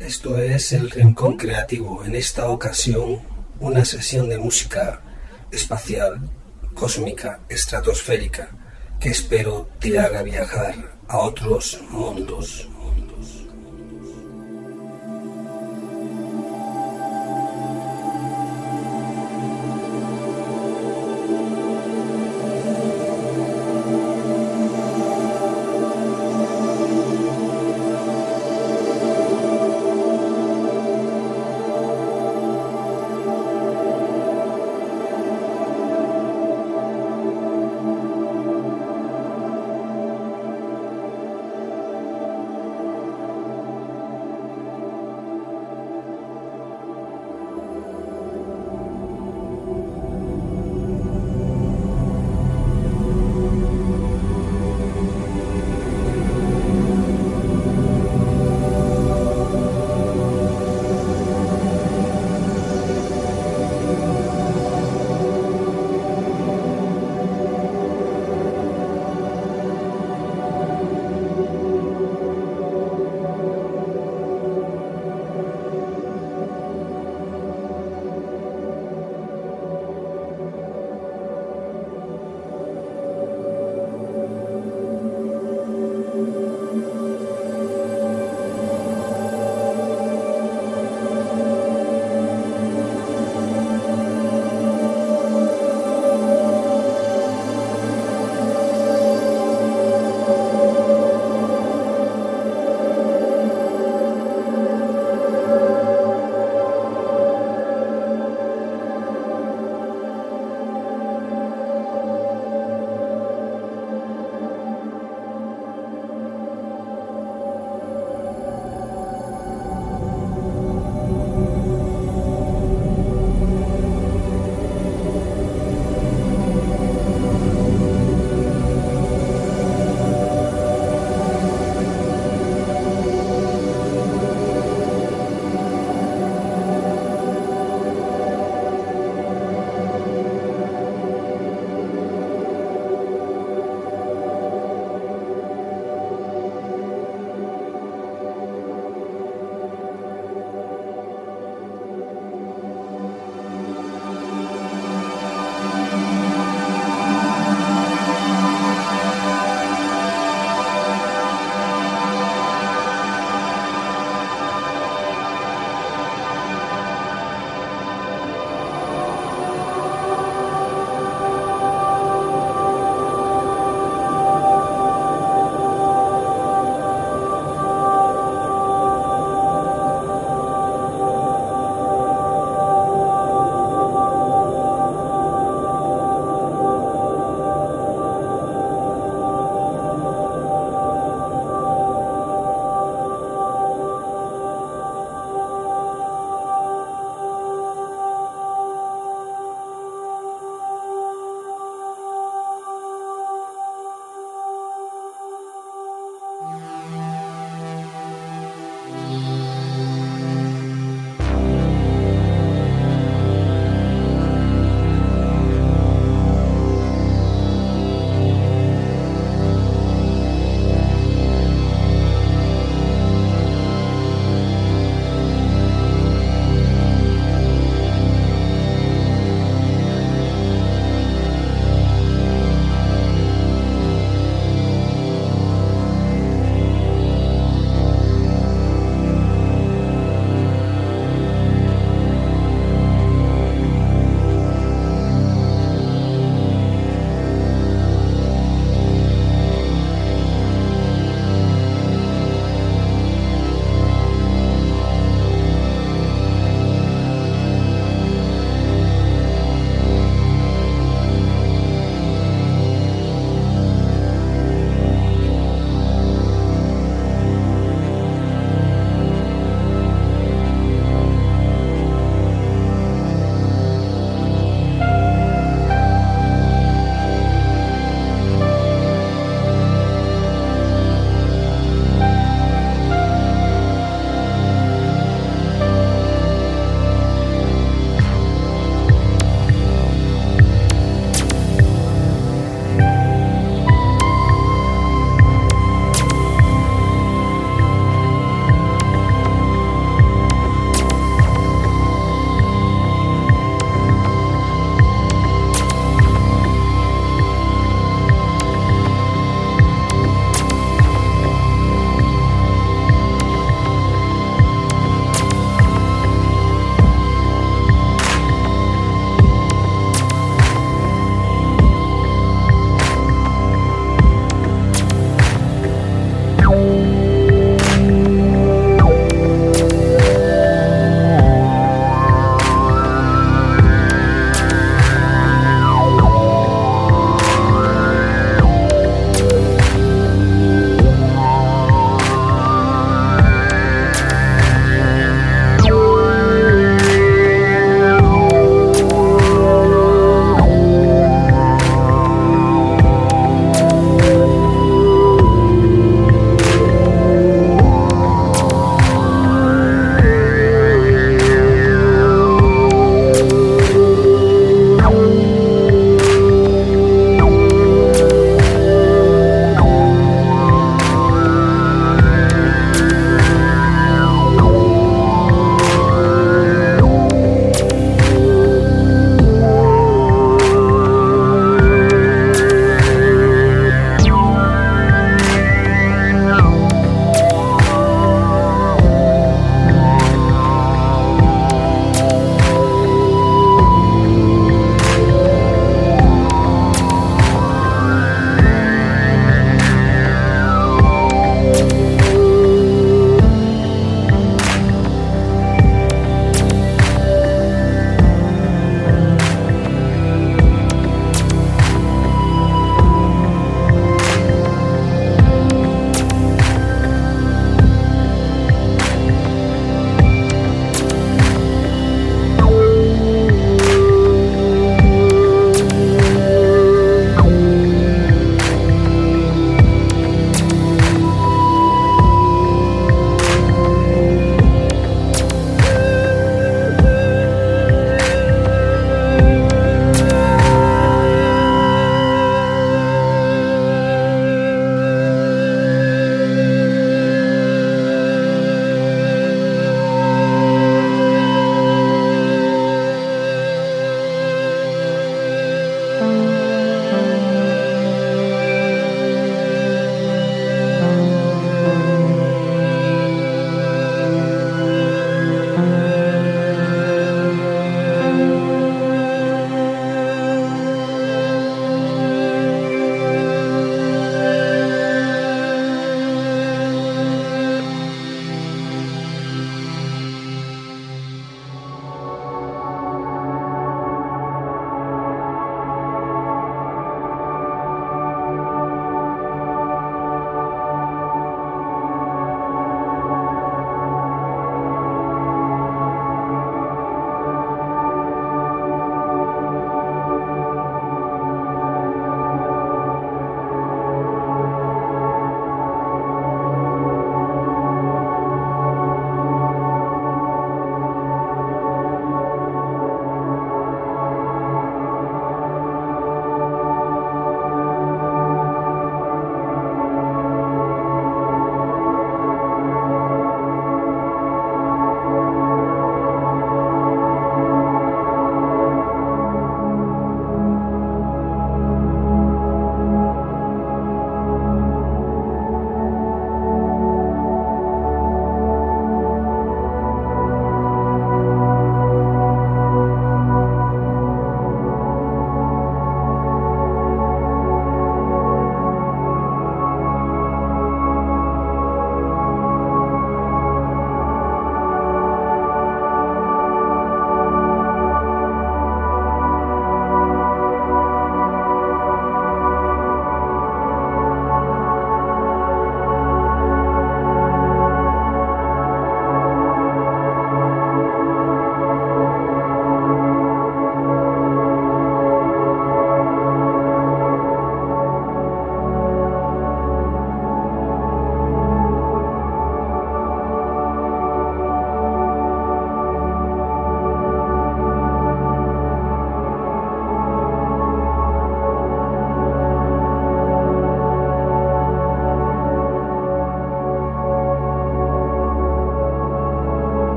Esto es el Rincón Creativo. En esta ocasión, una sesión de música espacial, cósmica, estratosférica, que espero te haga viajar a otros mundos.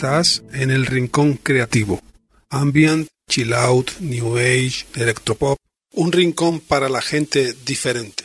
estás en el rincón creativo. Ambient, chill out, new age, electropop. Un rincón para la gente diferente.